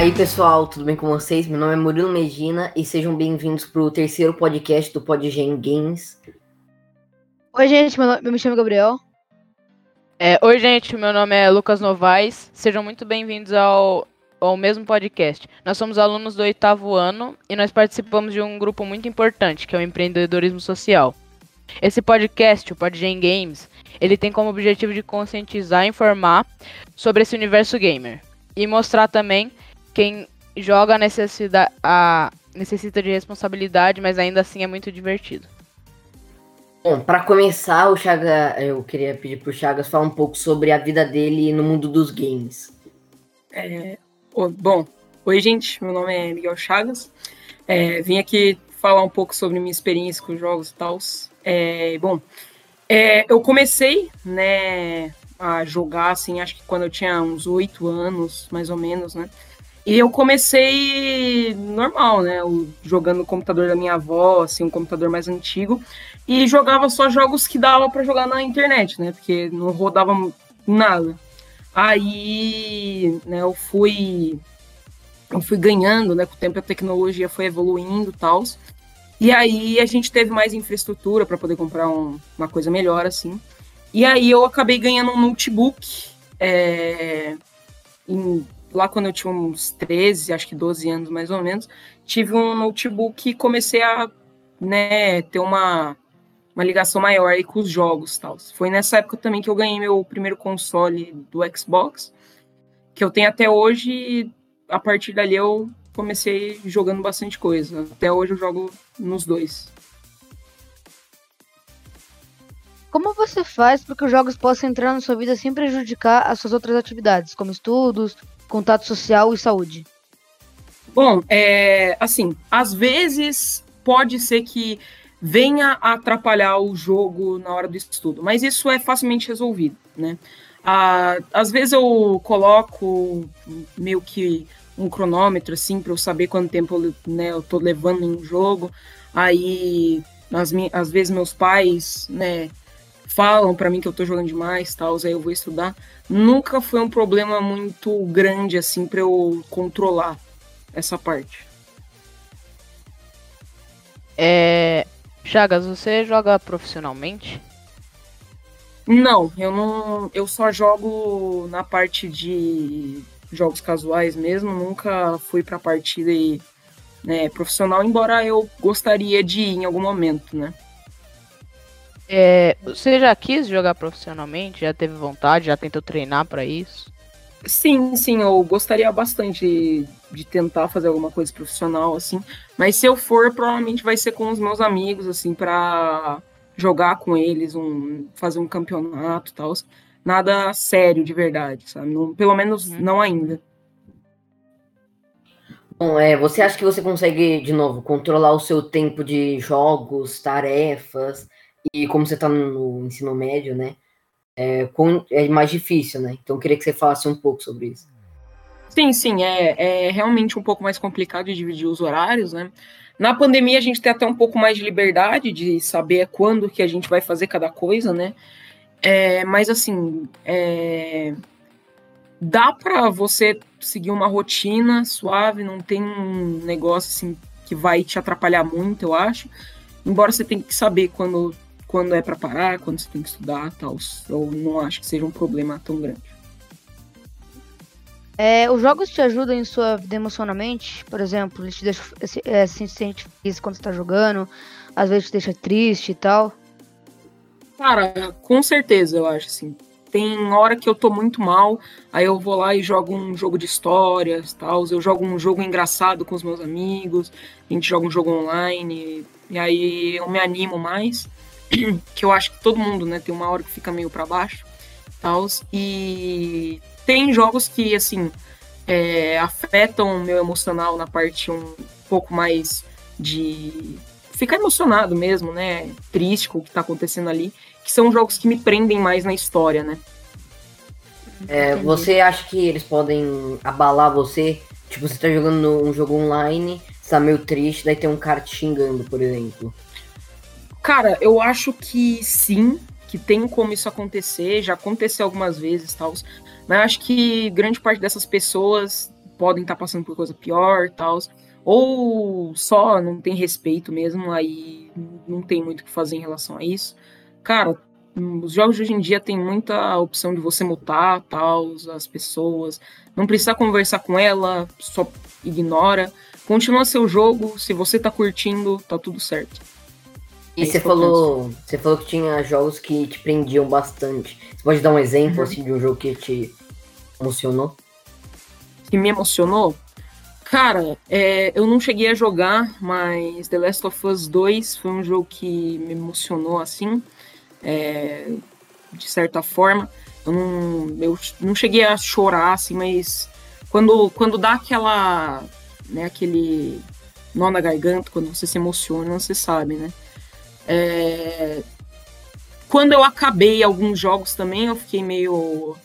aí, pessoal, tudo bem com vocês? Meu nome é Murilo Medina e sejam bem-vindos para o terceiro podcast do Podgen Games. Oi, gente, meu nome, eu me chamo Gabriel. É, oi, gente, meu nome é Lucas Novaes. Sejam muito bem-vindos ao, ao mesmo podcast. Nós somos alunos do oitavo ano e nós participamos de um grupo muito importante, que é o empreendedorismo social. Esse podcast, o Podgen Games, ele tem como objetivo de conscientizar e informar sobre esse universo gamer e mostrar também quem joga necessida, a, necessita de responsabilidade, mas ainda assim é muito divertido. Bom, para começar, o Chaga, eu queria pedir pro Chagas falar um pouco sobre a vida dele no mundo dos games. É, bom, oi gente, meu nome é Miguel Chagas. É, vim aqui falar um pouco sobre minha experiência com jogos e tal. É, bom, é, eu comecei, né, a jogar, assim, acho que quando eu tinha uns oito anos, mais ou menos, né? E eu comecei normal, né? Jogando no computador da minha avó, assim, um computador mais antigo. E jogava só jogos que dava para jogar na internet, né? Porque não rodava nada. Aí, né, eu fui eu fui ganhando, né, com o tempo a tecnologia foi evoluindo, tal. E aí a gente teve mais infraestrutura para poder comprar um, uma coisa melhor assim. E aí eu acabei ganhando um notebook é, em lá quando eu tinha uns 13, acho que 12 anos mais ou menos, tive um notebook e comecei a né, ter uma, uma ligação maior aí com os jogos tal. Foi nessa época também que eu ganhei meu primeiro console do Xbox, que eu tenho até hoje, e a partir dali eu comecei jogando bastante coisa. Até hoje eu jogo nos dois. Como você faz para que os jogos possam entrar na sua vida sem prejudicar as suas outras atividades, como estudos, contato social e saúde? Bom, é, assim, às vezes pode ser que venha a atrapalhar o jogo na hora do estudo, mas isso é facilmente resolvido, né? Ah, às vezes eu coloco meio que um cronômetro assim para eu saber quanto tempo né, eu tô levando em um jogo. Aí, às, às vezes meus pais, né, falam para mim que eu tô jogando demais, tal, aí eu vou estudar. Nunca foi um problema muito grande assim para eu controlar essa parte. É, Chagas, você joga profissionalmente? Não, eu não, eu só jogo na parte de jogos casuais mesmo, nunca fui para partida e, né, profissional, embora eu gostaria de ir em algum momento, né? É, você já quis jogar profissionalmente? Já teve vontade? Já tentou treinar para isso? Sim, sim, eu gostaria bastante de, de, tentar fazer alguma coisa profissional, assim. Mas se eu for, provavelmente vai ser com os meus amigos, assim, para jogar com eles, um, fazer um campeonato e tal. Nada sério, de verdade, sabe? Não, pelo menos uhum. não ainda. Bom, é, você acha que você consegue, de novo, controlar o seu tempo de jogos, tarefas, e como você está no ensino médio, né? É, é, mais difícil, né? Então eu queria que você falasse um pouco sobre isso. Sim, sim, é, é realmente um pouco mais complicado de dividir os horários, né? Na pandemia a gente tem até um pouco mais de liberdade de saber quando que a gente vai fazer cada coisa, né? É, mas assim, é, dá para você seguir uma rotina suave, não tem um negócio assim que vai te atrapalhar muito, eu acho. Embora você tenha que saber quando quando é para parar, quando você tem que estudar, tal. Eu não acho que seja um problema tão grande. É, os jogos te ajudam em sua vida emocionalmente? Por exemplo, eles te deixam é, se sente feliz quando você tá jogando, às vezes te deixa triste e tal? Cara, com certeza, eu acho, assim. Tem hora que eu tô muito mal, aí eu vou lá e jogo um jogo de histórias, tal. Eu jogo um jogo engraçado com os meus amigos, a gente joga um jogo online, e aí eu me animo mais. que eu acho que todo mundo, né, tem uma hora que fica meio para baixo, tals, e tem jogos que, assim, é, afetam o meu emocional na parte um pouco mais de ficar emocionado mesmo, né, triste com o que tá acontecendo ali, que são jogos que me prendem mais na história, né. É, você acha que eles podem abalar você? Tipo, você tá jogando um jogo online, você tá meio triste, daí tem um cara te xingando, por exemplo. Cara, eu acho que sim, que tem como isso acontecer, já aconteceu algumas vezes, tal. Mas eu acho que grande parte dessas pessoas podem estar tá passando por coisa pior tal. Ou só não tem respeito mesmo, aí não tem muito o que fazer em relação a isso. Cara, os jogos de hoje em dia tem muita opção de você mutar tal, as pessoas. Não precisa conversar com ela, só ignora. Continua seu jogo, se você tá curtindo, tá tudo certo. E você falou, você falou que tinha jogos que te prendiam bastante. Você pode dar um exemplo uhum. assim de um jogo que te emocionou? Que me emocionou? Cara, é, eu não cheguei a jogar, mas The Last of Us 2 foi um jogo que me emocionou assim, é, de certa forma. Eu não, eu não cheguei a chorar assim, mas quando, quando dá aquela, né, aquele nó na garganta, quando você se emociona, você sabe, né? É, quando eu acabei alguns jogos também, eu fiquei meio,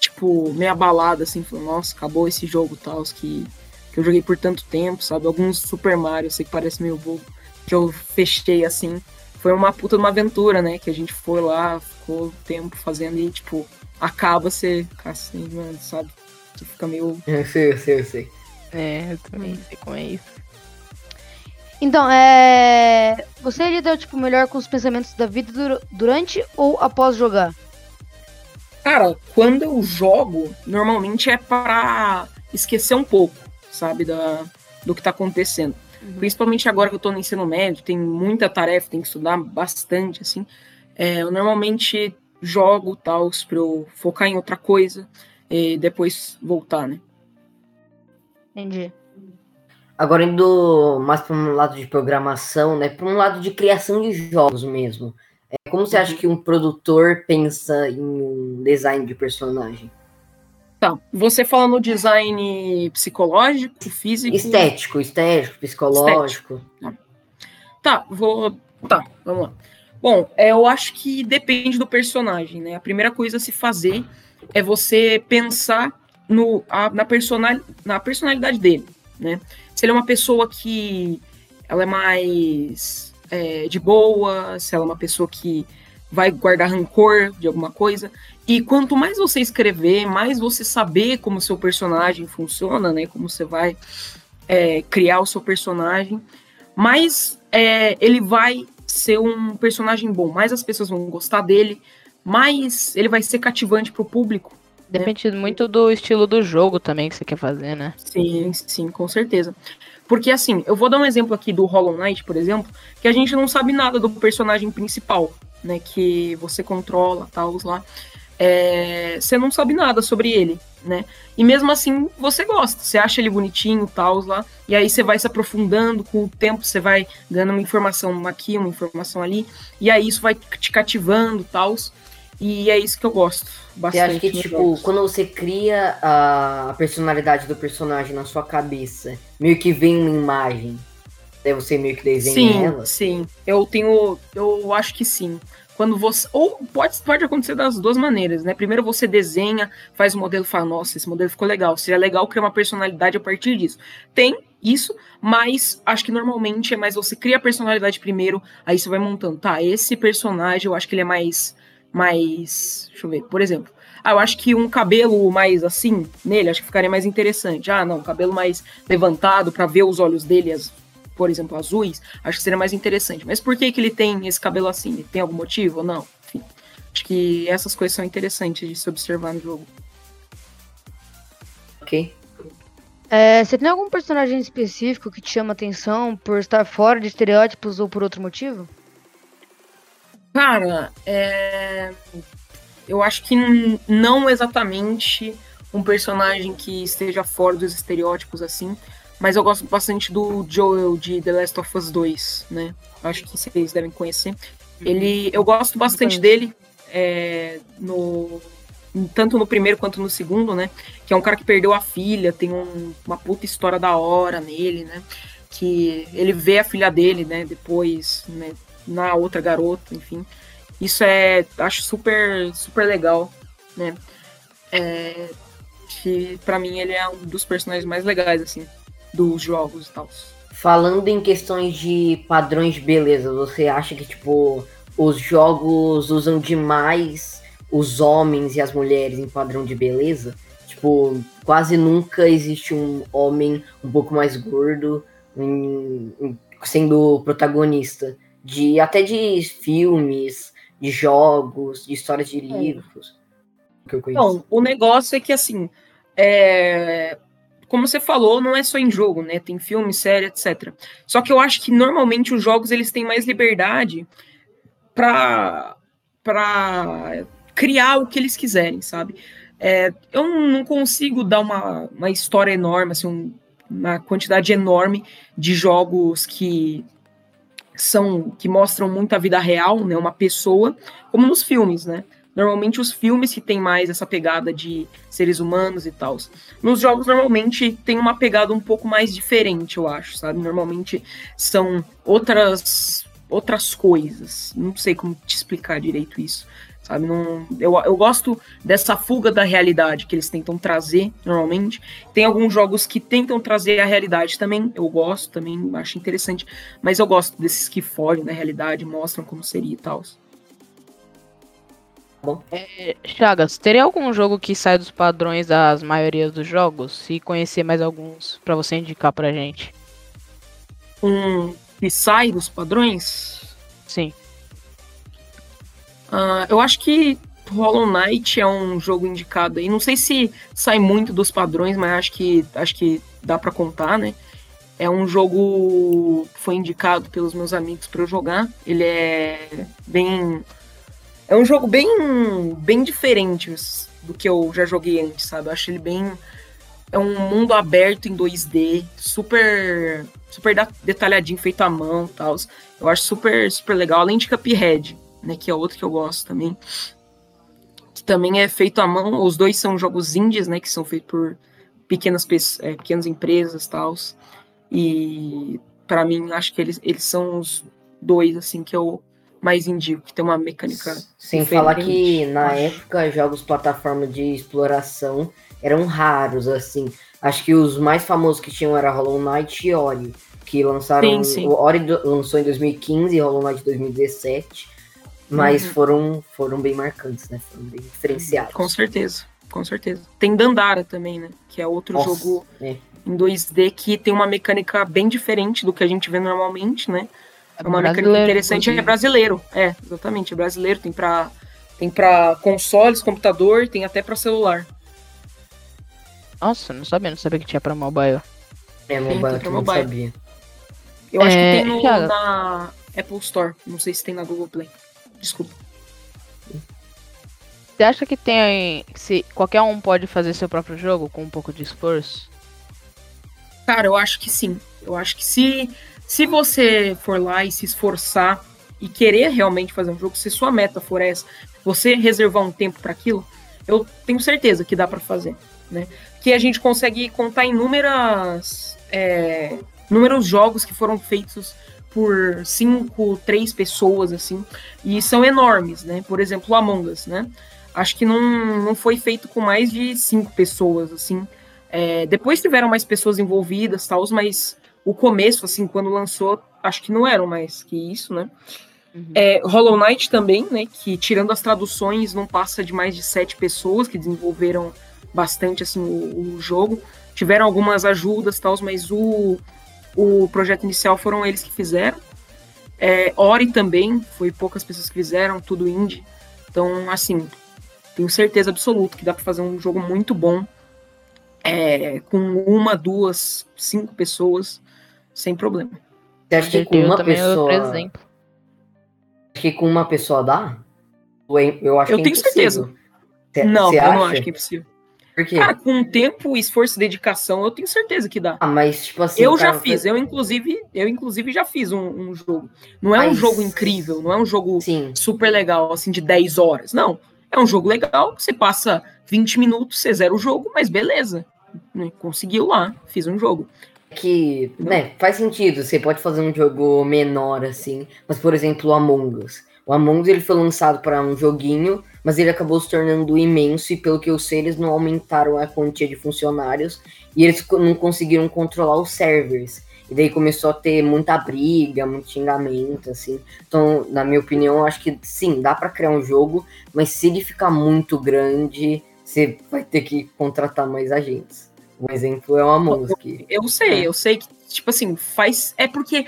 tipo, meio abalado, assim, falando, nossa, acabou esse jogo tal, que que eu joguei por tanto tempo, sabe? Alguns Super Mario, eu sei que parece meio bobo, que eu fechei assim. Foi uma puta de uma aventura, né? Que a gente foi lá, ficou tempo fazendo e, tipo, acaba você assim, mano, sabe? Você fica meio. Eu sei, eu sei, eu sei. É, eu também sei como é isso. Então, é. Você lida, tipo, melhor com os pensamentos da vida durante ou após jogar? Cara, quando eu jogo, normalmente é para esquecer um pouco sabe, da, do que está acontecendo. Uhum. Principalmente agora que eu estou no ensino médio, tem muita tarefa, tem que estudar bastante, assim. É, eu normalmente jogo tal para eu focar em outra coisa e depois voltar, né? Entendi. Agora indo mais para um lado de programação, né? Para um lado de criação de jogos mesmo. É, como você acha uhum. que um produtor pensa em um design de personagem? Tá. Você fala no design psicológico, físico. Estético, estético, psicológico. Estético. Tá. tá, vou. Tá, vamos lá. Bom, é, eu acho que depende do personagem, né? A primeira coisa a se fazer é você pensar no, a, na, personal, na personalidade dele, né? Se ele é uma pessoa que ela é mais é, de boa, se ela é uma pessoa que vai guardar rancor de alguma coisa. E quanto mais você escrever, mais você saber como seu personagem funciona, né? Como você vai é, criar o seu personagem, mais é, ele vai ser um personagem bom, mais as pessoas vão gostar dele, mais ele vai ser cativante para o público. Né? Depende muito do estilo do jogo também que você quer fazer, né? Sim, sim, com certeza. Porque assim, eu vou dar um exemplo aqui do Hollow Knight, por exemplo, que a gente não sabe nada do personagem principal, né? Que você controla, tal, lá é, você não sabe nada sobre ele, né? E mesmo assim você gosta, você acha ele bonitinho, tal, lá, e aí você vai se aprofundando com o tempo, você vai dando uma informação aqui, uma informação ali, e aí isso vai te cativando, tal, e é isso que eu gosto bastante. Você acha que, tipo, jogos. quando você cria a personalidade do personagem na sua cabeça, meio que vem uma imagem, daí você meio que desenha sim, ela? Sim, eu tenho, eu acho que sim quando você. Ou pode, pode acontecer das duas maneiras, né? Primeiro você desenha, faz o modelo e fala, nossa, esse modelo ficou legal. Seria legal criar uma personalidade a partir disso. Tem isso, mas acho que normalmente é mais você cria a personalidade primeiro, aí você vai montando. Tá, esse personagem eu acho que ele é mais. Mais. Deixa eu ver, por exemplo. Ah, eu acho que um cabelo mais assim nele, acho que ficaria mais interessante. Ah, não, cabelo mais levantado para ver os olhos dele, as por exemplo, azuis, acho que seria mais interessante. Mas por que, que ele tem esse cabelo assim? tem algum motivo ou não? Enfim, acho que essas coisas são interessantes de se observar no jogo. Ok. É, você tem algum personagem específico que te chama atenção por estar fora de estereótipos ou por outro motivo? Cara, é... eu acho que não exatamente um personagem que esteja fora dos estereótipos assim, mas eu gosto bastante do Joel de The Last of Us 2, né? Acho que vocês devem conhecer. Ele, eu gosto bastante dele, é, no, tanto no primeiro quanto no segundo, né? Que é um cara que perdeu a filha, tem um, uma puta história da hora nele, né? Que ele vê a filha dele, né? Depois, né? Na outra garota, enfim. Isso é, acho super, super legal, né? É, que para mim ele é um dos personagens mais legais, assim dos jogos e tal. Falando em questões de padrões de beleza, você acha que, tipo, os jogos usam demais os homens e as mulheres em padrão de beleza? tipo, quase nunca existe um homem um pouco mais gordo em, em, sendo protagonista. De, até de filmes, de jogos, de histórias de é. livros. Que eu conheço. Não, o negócio é que assim. É... Como você falou, não é só em jogo, né? Tem filme, série, etc. Só que eu acho que normalmente os jogos eles têm mais liberdade para para criar o que eles quiserem, sabe? É, eu não consigo dar uma, uma história enorme, assim, um, uma quantidade enorme de jogos que são que mostram muito a vida real, né, uma pessoa, como nos filmes, né? Normalmente os filmes que tem mais essa pegada de seres humanos e tal. Nos jogos normalmente tem uma pegada um pouco mais diferente, eu acho, sabe? Normalmente são outras outras coisas. Não sei como te explicar direito isso sabe? Não, eu, eu gosto dessa fuga da realidade que eles tentam trazer normalmente. Tem alguns jogos que tentam trazer a realidade também, eu gosto também, acho interessante, mas eu gosto desses que fogem da realidade, mostram como seria e tal. Bom. É, Chagas, teria algum jogo que sai dos padrões das maiorias dos jogos? E conhecer mais alguns para você indicar pra gente? Um que sai dos padrões? Sim. Uh, eu acho que Hollow Knight é um jogo indicado aí. Não sei se sai muito dos padrões, mas acho que acho que dá para contar, né? É um jogo que foi indicado pelos meus amigos para eu jogar. Ele é bem é um jogo bem bem diferente do que eu já joguei antes, sabe? Eu acho ele bem é um mundo aberto em 2D, super super detalhadinho, feito à mão, tal. Eu acho super super legal, além de Cuphead né, que é outro que eu gosto também, que também é feito à mão. Os dois são jogos indies, né, que são feitos por pequenas, é, pequenas empresas, tal. E para mim, acho que eles, eles são os dois assim que eu mais indico, que tem uma mecânica. Sem falar que na época jogos plataforma de exploração eram raros, assim. Acho que os mais famosos que tinham era Hollow Knight e Ori, que lançaram. Sim, sim. O Ori lançou em 2015 e Hollow Knight em 2017. Mas uhum. foram, foram bem marcantes, né? Foram bem diferenciados. Com certeza, com certeza. Tem Dandara também, né? Que é outro Nossa, jogo é. em 2D que tem uma mecânica bem diferente do que a gente vê normalmente, né? É uma mecânica interessante, é brasileiro. É, exatamente, é brasileiro, tem para tem para consoles, computador, tem até para celular. Nossa, não sabia, não sabia que tinha para mobile. É, mobile, tem, mobile. sabia. Eu acho é, que tem no, na Apple Store, não sei se tem na Google Play. Desculpa. Você acha que tem. Se qualquer um pode fazer seu próprio jogo com um pouco de esforço? Cara, eu acho que sim. Eu acho que se, se você for lá e se esforçar e querer realmente fazer um jogo, se sua meta for essa, você reservar um tempo para aquilo, eu tenho certeza que dá para fazer, né? Que a gente consegue contar inúmeras é, inúmeros jogos que foram feitos por cinco, três pessoas, assim, e são enormes, né? Por exemplo, o Among Us, né? Acho que não, não foi feito com mais de cinco pessoas, assim. É, depois tiveram mais pessoas envolvidas, tal, mas o começo, assim, quando lançou, acho que não eram mais que isso, né? Uhum. É, Hollow Knight também, né? Que tirando as traduções, não passa de mais de sete pessoas que desenvolveram bastante assim o, o jogo. Tiveram algumas ajudas, tal, mas o o projeto inicial foram eles que fizeram. É, Ori também, foi poucas pessoas que fizeram, tudo indie. Então, assim, tenho certeza absoluta que dá para fazer um jogo muito bom é, com uma, duas, cinco pessoas, sem problema. Você acha que com uma pessoa. Acho que com uma pessoa dá? Eu acho eu que é tenho certeza. não, eu não acho que é impossível. Por quê? Cara, com tempo, esforço e dedicação, eu tenho certeza que dá. Ah, mas tipo assim. Eu já fiz, eu inclusive, eu inclusive já fiz um, um jogo. Não é mas... um jogo incrível, não é um jogo Sim. super legal, assim, de 10 horas. Não. É um jogo legal, você passa 20 minutos, você zera o jogo, mas beleza. Né, conseguiu lá, fiz um jogo. Que, né, faz sentido, você pode fazer um jogo menor assim, mas por exemplo, o Among Us. O Among Us ele foi lançado para um joguinho mas ele acabou se tornando imenso e pelo que eu sei eles não aumentaram a quantia de funcionários e eles não conseguiram controlar os servers. E daí começou a ter muita briga, muito xingamento, assim. Então, na minha opinião, eu acho que sim, dá para criar um jogo, mas se ele ficar muito grande, você vai ter que contratar mais agentes. Um exemplo é o Among Us. Que... Eu sei, eu sei que, tipo assim, faz. É porque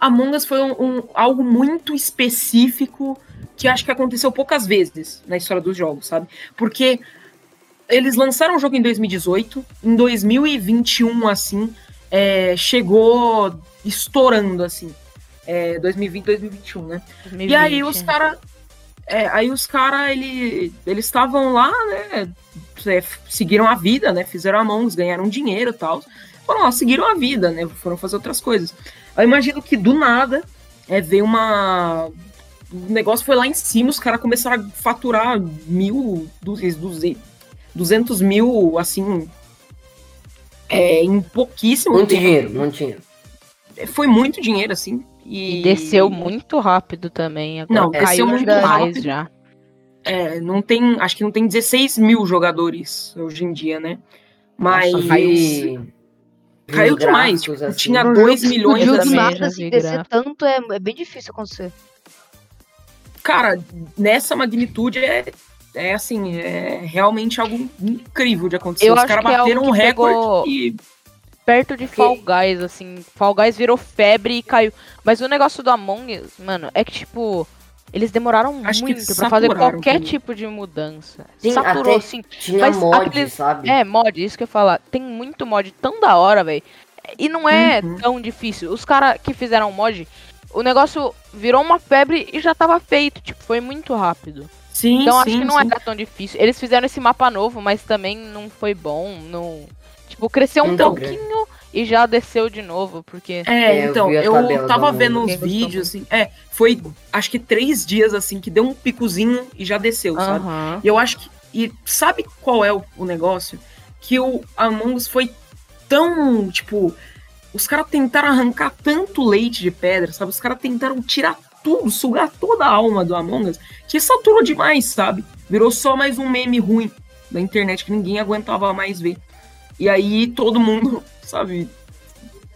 Among Us foi um, um, algo muito específico que acho que aconteceu poucas vezes na história dos jogos, sabe? Porque eles lançaram o jogo em 2018, em 2021, assim, é, chegou estourando, assim. É, 2020, 2021, né? 2020. E aí os caras. É, aí os caras, ele, eles estavam lá, né? É, seguiram a vida, né? Fizeram a mão, ganharam dinheiro e tal. Foram lá, seguiram a vida, né? Foram fazer outras coisas. Eu imagino que do nada é, veio uma. O negócio foi lá em cima, os caras começaram a faturar mil, duzentos, duzentos mil, assim, é, em pouquíssimo muito tempo. dinheiro, muito dinheiro. Foi muito dinheiro, assim. E, e desceu muito rápido também. Agora não, caiu muito mais já. É, não tem, acho que não tem 16 mil jogadores hoje em dia, né? Mas. Nossa, caiu, caiu demais. Tipo, assim. Tinha 2 milhões de nada, assim, descer tanto é, é bem difícil acontecer. Cara, nessa magnitude é, é assim, é realmente algo incrível de acontecer. Eu Os caras é bateram é um recorde pegou... e perto de Fall Guys, assim. Fall Guys virou febre e caiu. Mas o negócio do Among Us, mano, é que tipo. Eles demoraram Acho muito pra fazer qualquer também. tipo de mudança. Sim, Saturou, assim. Tinha mod, aqueles... sabe? É, mod, isso que eu ia falar. Tem muito mod tão da hora, velho. E não é uhum. tão difícil. Os caras que fizeram mod, o negócio virou uma febre e já tava feito. Tipo, foi muito rápido. Sim, então sim, acho que não sim. era tão difícil. Eles fizeram esse mapa novo, mas também não foi bom. Não... Tipo, cresceu um então, pouquinho e já desceu de novo, porque. É, então, eu, eu tava vendo uns vídeos, assim. É, foi acho que três dias assim que deu um picozinho e já desceu, uhum. sabe? E eu acho que. E sabe qual é o, o negócio? Que o Among Us foi tão, tipo. Os caras tentaram arrancar tanto leite de pedra, sabe? Os caras tentaram tirar tudo, sugar toda a alma do Among Us, que saturou demais, sabe? Virou só mais um meme ruim da internet que ninguém aguentava mais ver. E aí todo mundo, sabe,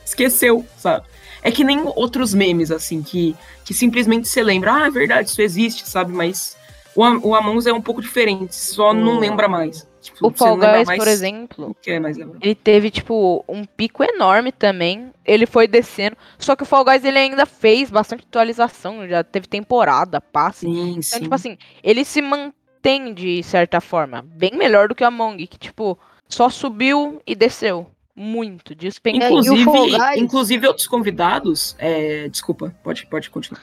esqueceu, sabe? É que nem outros memes, assim, que, que simplesmente você lembra, ah, é verdade, isso existe, sabe? Mas o, o Among Us é um pouco diferente, só não lembra mais. Tipo, o Fall Guys, por exemplo, é ele teve, tipo, um pico enorme também. Ele foi descendo. Só que o Fall Guys, ele ainda fez bastante atualização. Já teve temporada, passe. Sim, então, sim. tipo assim, ele se mantém de certa forma. Bem melhor do que o Among, que, tipo, só subiu e desceu. Muito, despencou. Inclusive, Guys... inclusive outros convidados. É... Desculpa, pode, pode continuar.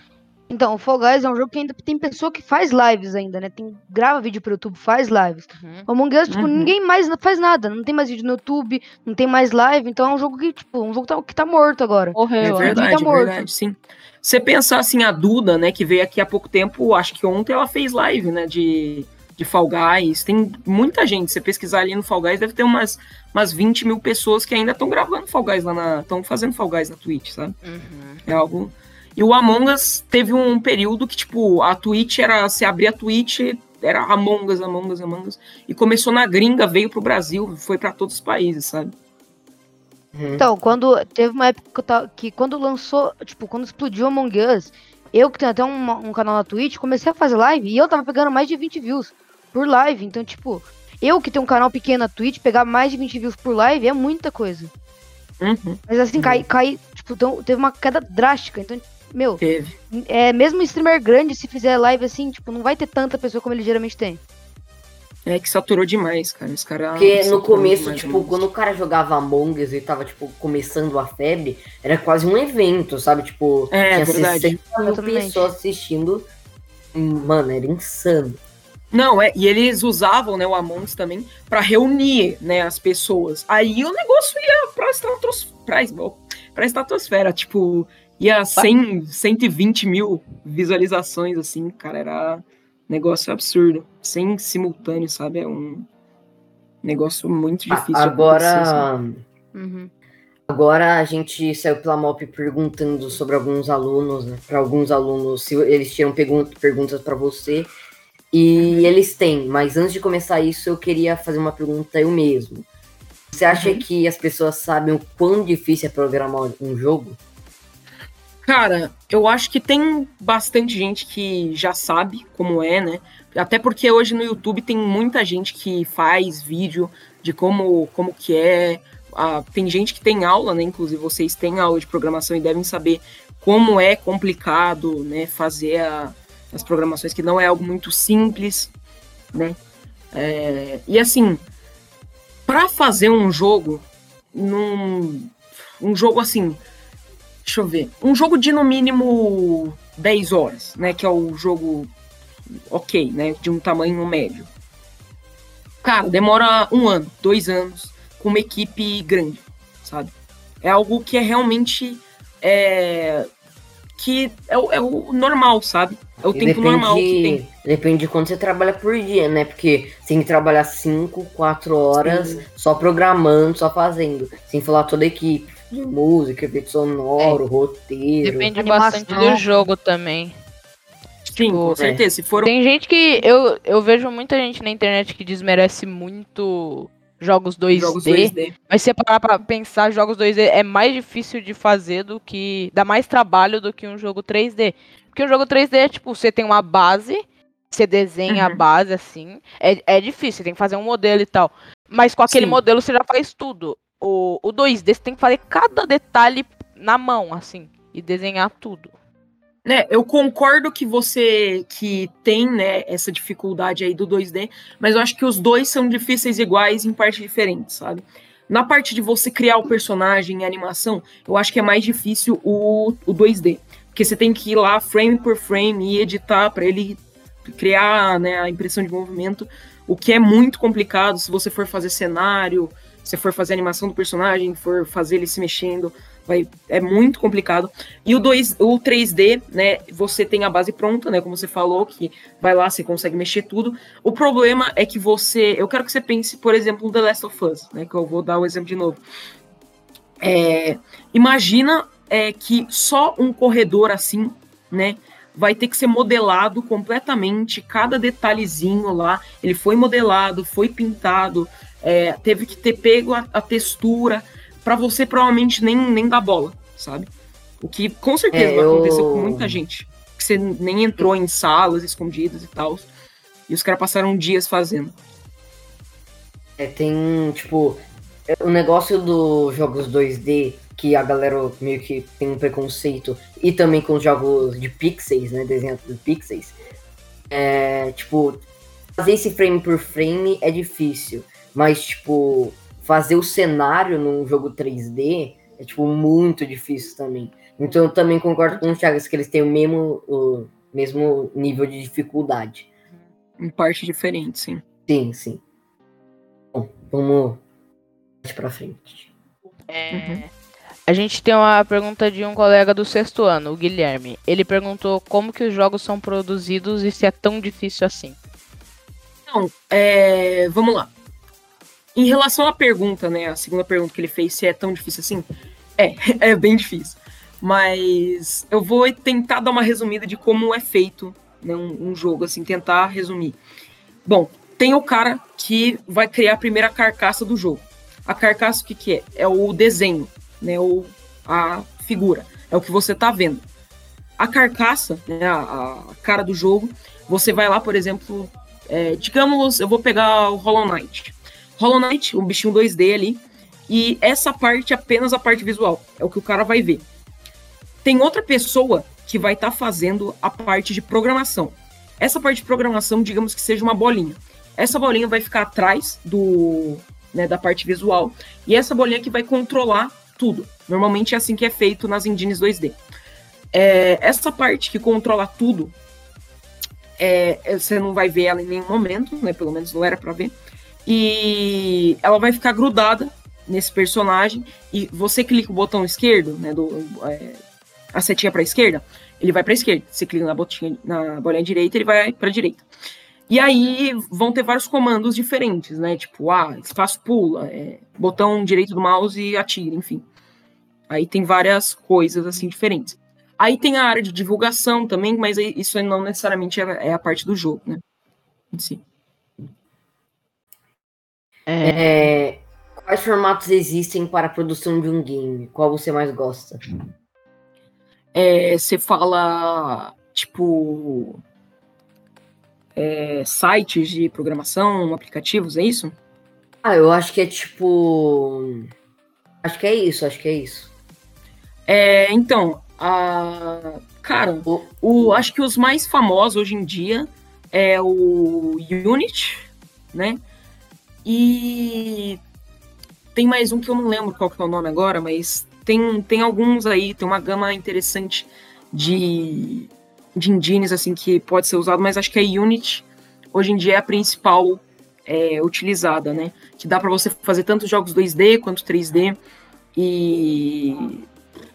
Então, o Fall Guys é um jogo que ainda tem pessoa que faz lives ainda, né? Tem, grava vídeo pro YouTube, faz lives. Uhum. O Among Us, tipo, uhum. ninguém mais faz nada. Não tem mais vídeo no YouTube, não tem mais live. Então é um jogo que, tipo, um jogo que tá, que tá morto agora. Morreu, é verdade, tá morto. É verdade, sim. Você pensar assim, a Duda, né, que veio aqui há pouco tempo, acho que ontem ela fez live, né, de de Fall Guys. Tem muita gente. Você pesquisar ali no Fall Guys, deve ter umas, umas 20 mil pessoas que ainda estão gravando Fall Guys lá na. estão fazendo Fall Guys na Twitch, sabe? Uhum. É algo. E o Among Us teve um período que, tipo, a Twitch era. Se abrir a Twitch, era Among Us, Among Us, Among Us. E começou na gringa, veio pro Brasil, foi para todos os países, sabe? Uhum. Então, quando teve uma época que, quando lançou, tipo, quando explodiu Among Us, eu que tenho até um, um, canal na Twitch, comecei a fazer live e eu tava pegando mais de 20 views por live. Então, tipo, eu que tenho um canal pequeno na Twitch, pegar mais de 20 views por live é muita coisa. Uhum. Mas assim, uhum. cai, cai, tipo, então, teve uma queda drástica. Então, meu, teve. é mesmo streamer grande, se fizer live assim, tipo, não vai ter tanta pessoa como ele geralmente tem. É que saturou demais, cara. Os caras. Porque no começo, tipo, quando o cara jogava Among Us e tava, tipo, começando a febre, era quase um evento, sabe? Tipo, é, tinha verdade. 60 mil pessoas assistindo. Mano, era insano. Não, é, e eles usavam, né, o Among Us também para reunir, né, as pessoas. Aí o negócio ia pra, estratos, pra, pra estratosfera, tipo, ia 100, 120 mil visualizações, assim, cara, era negócio absurdo. Sem simultâneo, sabe? É um negócio muito difícil. Agora. Uhum. Agora a gente saiu pela MOP perguntando sobre alguns alunos, né? Para alguns alunos, se eles tinham perguntas para você. E eles têm, mas antes de começar isso, eu queria fazer uma pergunta eu mesmo. Você acha uhum. que as pessoas sabem o quão difícil é programar um jogo? Cara, eu acho que tem bastante gente que já sabe como é, né? Até porque hoje no YouTube tem muita gente que faz vídeo de como, como que é. Ah, tem gente que tem aula, né? Inclusive vocês têm aula de programação e devem saber como é complicado, né? Fazer a, as programações, que não é algo muito simples, né? É, e assim, para fazer um jogo, num, um jogo assim, deixa eu ver, um jogo de no mínimo 10 horas, né? Que é o jogo ok, né? De um tamanho médio. Cara, demora um ano, dois anos, com uma equipe grande, sabe? É algo que é realmente. É, que é, é o normal, sabe? É o tempo depende, normal que tem. Depende de quanto você trabalha por dia, né? Porque você tem que trabalhar 5, 4 horas Sim. só programando, só fazendo. Sem falar toda a equipe. Música, efeito sonoro, é. roteiro. Depende animação. bastante do jogo também. Sim, tipo, com certeza. Se for... Tem gente que. Eu, eu vejo muita gente na internet que desmerece muito jogos 2D. Jogos 2D. Mas se parar pra pensar, jogos 2D é mais difícil de fazer do que. dá mais trabalho do que um jogo 3D. Porque um jogo 3D é tipo, você tem uma base, você desenha uhum. a base assim. É, é difícil, você tem que fazer um modelo e tal. Mas com aquele Sim. modelo você já faz tudo. O, o 2D você tem que fazer cada detalhe na mão, assim. E desenhar tudo. Né, eu concordo que você que tem né, essa dificuldade aí do 2D, mas eu acho que os dois são difíceis iguais em partes diferentes, sabe? Na parte de você criar o personagem em animação, eu acho que é mais difícil o, o 2D. Porque você tem que ir lá frame por frame e editar para ele criar né, a impressão de movimento, o que é muito complicado se você for fazer cenário, se for fazer animação do personagem, for fazer ele se mexendo, vai, é muito complicado. E o, 2, o 3D, né, você tem a base pronta, né, como você falou, que vai lá, você consegue mexer tudo. O problema é que você, eu quero que você pense, por exemplo, no The Last of Us, né, que eu vou dar o exemplo de novo. É, imagina é que só um corredor assim, né, vai ter que ser modelado completamente, cada detalhezinho lá, ele foi modelado, foi pintado, é, teve que ter pego a, a textura, para você provavelmente nem, nem dar bola, sabe? O que com certeza é, eu... com muita gente, que você nem entrou em salas escondidas e tal, e os caras passaram dias fazendo. É, tem, tipo, o negócio dos jogos 2D que a galera meio que tem um preconceito, e também com os jogos de pixels, né, desenhos de pixels, é, tipo, fazer esse frame por frame é difícil, mas, tipo, fazer o cenário num jogo 3D é, tipo, muito difícil também. Então, eu também concordo com os Thiago que eles têm o mesmo, o mesmo nível de dificuldade. Em parte diferente, sim. Sim, sim. Bom, vamos para frente. É... Uhum. A gente tem uma pergunta de um colega do sexto ano, o Guilherme. Ele perguntou como que os jogos são produzidos e se é tão difícil assim. Então, é... vamos lá. Em relação à pergunta, né, a segunda pergunta que ele fez, se é tão difícil assim, é, é bem difícil. Mas eu vou tentar dar uma resumida de como é feito né, um, um jogo, assim, tentar resumir. Bom, tem o cara que vai criar a primeira carcaça do jogo. A carcaça, o que, que é? É o desenho né, ou a figura. É o que você está vendo. A carcaça, né, a, a, cara do jogo, você vai lá, por exemplo, é, digamos, eu vou pegar o Hollow Knight. Hollow Knight, um bichinho 2D ali, e essa parte é apenas a parte visual, é o que o cara vai ver. Tem outra pessoa que vai estar tá fazendo a parte de programação. Essa parte de programação, digamos que seja uma bolinha. Essa bolinha vai ficar atrás do, né, da parte visual, e essa bolinha que vai controlar tudo. Normalmente é assim que é feito nas engines 2D. É, essa parte que controla tudo, é, você não vai ver ela em nenhum momento, né? Pelo menos não era para ver. E ela vai ficar grudada nesse personagem e você clica o botão esquerdo, né? Do, é, a setinha para esquerda, ele vai para esquerda. Você clica na, botinha, na bolinha direita, ele vai para direita. E aí vão ter vários comandos diferentes, né? Tipo, ah, espaço pula, é, botão direito do mouse e atira, enfim. Aí tem várias coisas assim diferentes. Aí tem a área de divulgação também, mas isso não necessariamente é, é a parte do jogo, né? Sim. É, quais formatos existem para a produção de um game? Qual você mais gosta? É, você fala, tipo, é, sites de programação, aplicativos, é isso? Ah, eu acho que é tipo. Acho que é isso, acho que é isso. É, então, a, cara, o, o, acho que os mais famosos hoje em dia é o Unity, né? E tem mais um que eu não lembro qual que é o nome agora, mas tem, tem alguns aí, tem uma gama interessante de, de engines assim que pode ser usado, mas acho que a Unity hoje em dia é a principal é, utilizada, né? Que dá para você fazer tanto jogos 2D quanto 3D e,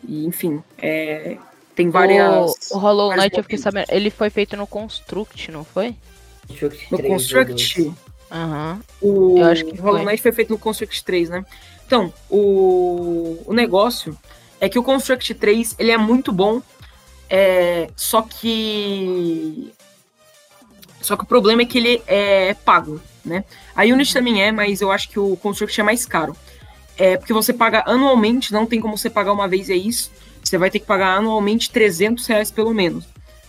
e enfim, é, tem várias. O, o Hollow Knight, eu fiquei sabendo, ele foi feito no Construct, não foi? No Construct? Uhum. O eu acho que Hollow Knight foi feito no Construct 3, né? Então, o, o negócio é que o Construct 3 ele é muito bom, é, só que só que o problema é que ele é pago, né? A Unity também é, mas eu acho que o Construct é mais caro. É porque você paga anualmente, não tem como você pagar uma vez, é isso. Você vai ter que pagar anualmente 300 reais pelo menos,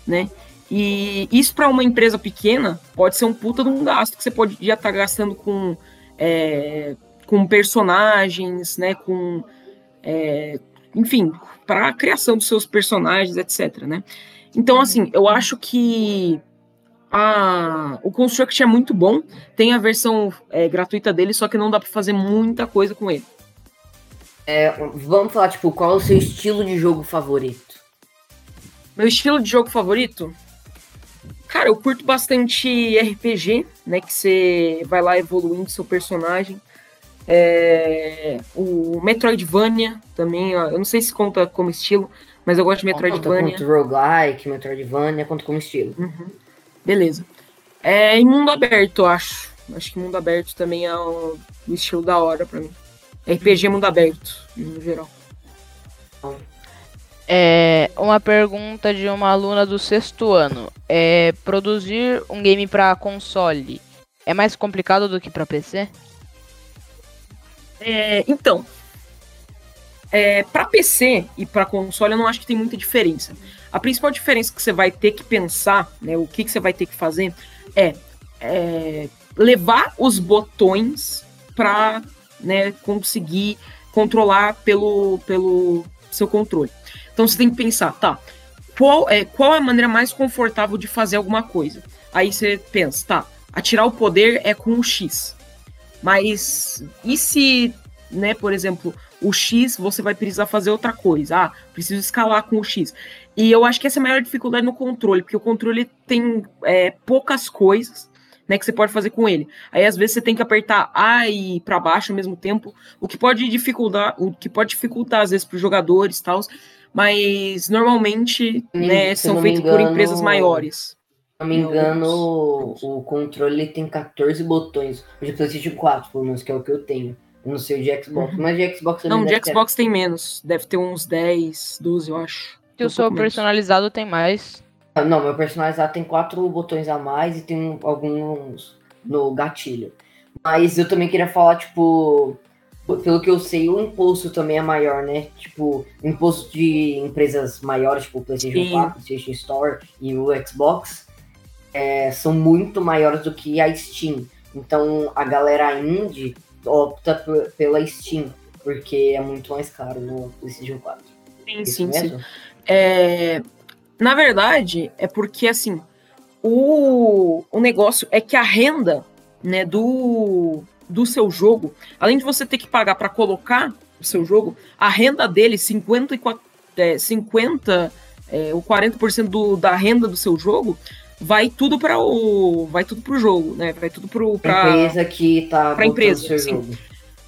né? E isso para uma empresa pequena pode ser um puta de um gasto que você pode já estar tá gastando com, é, com personagens, né? Com, é, enfim, para a criação dos seus personagens, etc. Né? Então, assim, eu acho que a, o Construct é muito bom. Tem a versão é, gratuita dele, só que não dá para fazer muita coisa com ele. É, vamos falar, tipo, qual é o seu estilo de jogo favorito? Meu estilo de jogo favorito? Cara, eu curto bastante RPG, né? Que você vai lá evoluindo seu personagem. É, o Metroidvania também, ó, eu não sei se conta como estilo, mas eu gosto de Metroidvania. Conta roguelike, Metroidvania, conta como estilo. Uhum. Beleza. É, em mundo aberto, eu acho. Acho que mundo aberto também é o, o estilo da hora pra mim. RPG mundo aberto, no geral. É, uma pergunta de uma aluna do sexto ano. É, produzir um game para console é mais complicado do que para PC? É, então, é, para PC e para console eu não acho que tem muita diferença. A principal diferença que você vai ter que pensar, né, o que, que você vai ter que fazer é, é levar os botões para né, conseguir controlar pelo, pelo seu controle. Então você tem que pensar, tá, qual é, qual é a maneira mais confortável de fazer alguma coisa? Aí você pensa, tá, atirar o poder é com o X. Mas e se, né, por exemplo, o X você vai precisar fazer outra coisa? Ah, preciso escalar com o X. E eu acho que essa é a maior dificuldade no controle, porque o controle tem é, poucas coisas né, que você pode fazer com ele. Aí às vezes você tem que apertar A e para baixo ao mesmo tempo, o que pode dificultar, o que pode dificultar às vezes para os jogadores, tal. Mas normalmente, né, são feitos por empresas maiores. Se não me engano, o, o controle tem 14 botões. O de PlayStation 4, pelo menos, que é o que eu tenho. Eu não sei o de Xbox, uhum. mas de Xbox também. Não, de Xbox ter. tem menos. Deve ter uns 10, 12, eu acho. E o seu personalizado tem mais. Ah, não, meu personalizado tem quatro botões a mais e tem alguns no gatilho. Mas eu também queria falar, tipo, pelo que eu sei, o imposto também é maior, né? Tipo, o imposto de empresas maiores, tipo o PlayStation Sim. 4, PlayStation Store e o Xbox, é, são muito maiores do que a Steam. Então a galera indie opta pela Steam, porque é muito mais caro no PlayStation 4. Sim, Isso sim, mesmo? sim. É, na verdade, é porque assim, o, o negócio é que a renda né, do, do seu jogo, além de você ter que pagar para colocar o seu jogo, a renda dele, 54, é, 50 é, ou 40% do, da renda do seu jogo, vai tudo para o vai tudo pro jogo, né? Vai tudo pro pra empresa que tá para empresa, sim. Jogo.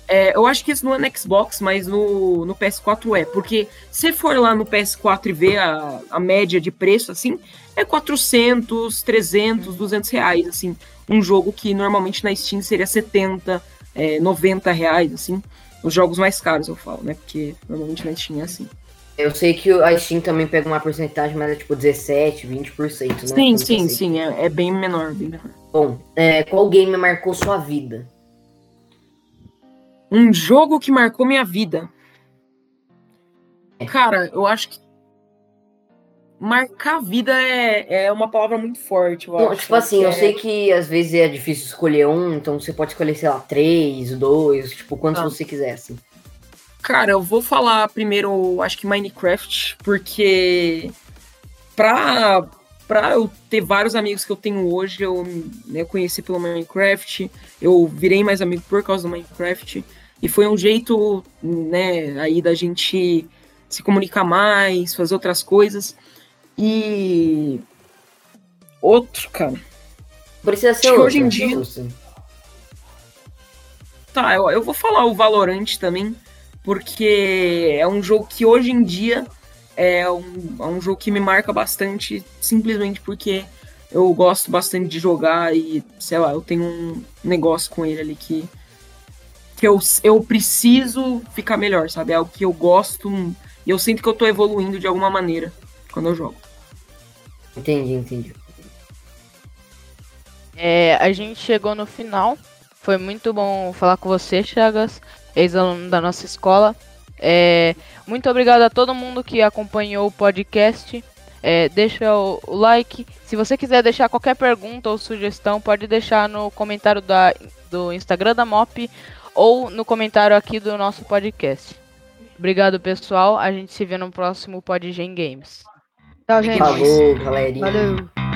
É, eu acho que isso não é no Xbox, mas no, no PS4 é. Porque se for lá no PS4 e ver a, a média de preço, assim, é 400, 300, 200 reais, assim. Um jogo que normalmente na Steam seria 70, é, 90 reais, assim. Os jogos mais caros, eu falo, né? Porque normalmente na Steam é assim. Eu sei que a Steam também pega uma porcentagem, mas é tipo 17, 20%, né? Sim, sim, assim. sim. É, é, bem menor, bem menor. Bom, é, qual game marcou sua vida? Um jogo que marcou minha vida. Cara, eu acho que. Marcar a vida é, é uma palavra muito forte. Não, tipo assim, eu é... sei que às vezes é difícil escolher um, então você pode escolher, sei lá, três, dois, tipo, quantos ah. você quiser, assim. Cara, eu vou falar primeiro, acho que Minecraft, porque pra, pra eu ter vários amigos que eu tenho hoje, eu né, conheci pelo Minecraft, eu virei mais amigo por causa do Minecraft, e foi um jeito, né, aí da gente se comunicar mais, fazer outras coisas. E outro, cara. Precisa ser outro, hoje em dia. Tá, eu, eu vou falar o Valorant também, porque é um jogo que hoje em dia é um, é um jogo que me marca bastante, simplesmente porque eu gosto bastante de jogar e, sei lá, eu tenho um negócio com ele ali que, que eu, eu preciso ficar melhor, sabe? É algo que eu gosto e eu sinto que eu tô evoluindo de alguma maneira quando eu jogo. Entendi, entendi. É, a gente chegou no final. Foi muito bom falar com você, Chagas, ex-aluno da nossa escola. É, muito obrigado a todo mundo que acompanhou o podcast. É, deixa o, o, like. Se você quiser deixar qualquer pergunta ou sugestão, pode deixar no comentário da, do Instagram da MOP ou no comentário aqui do nosso podcast. Obrigado, pessoal. A gente se vê no próximo Podgen Games. Tchau, gente. Falou, galerinha. Valeu.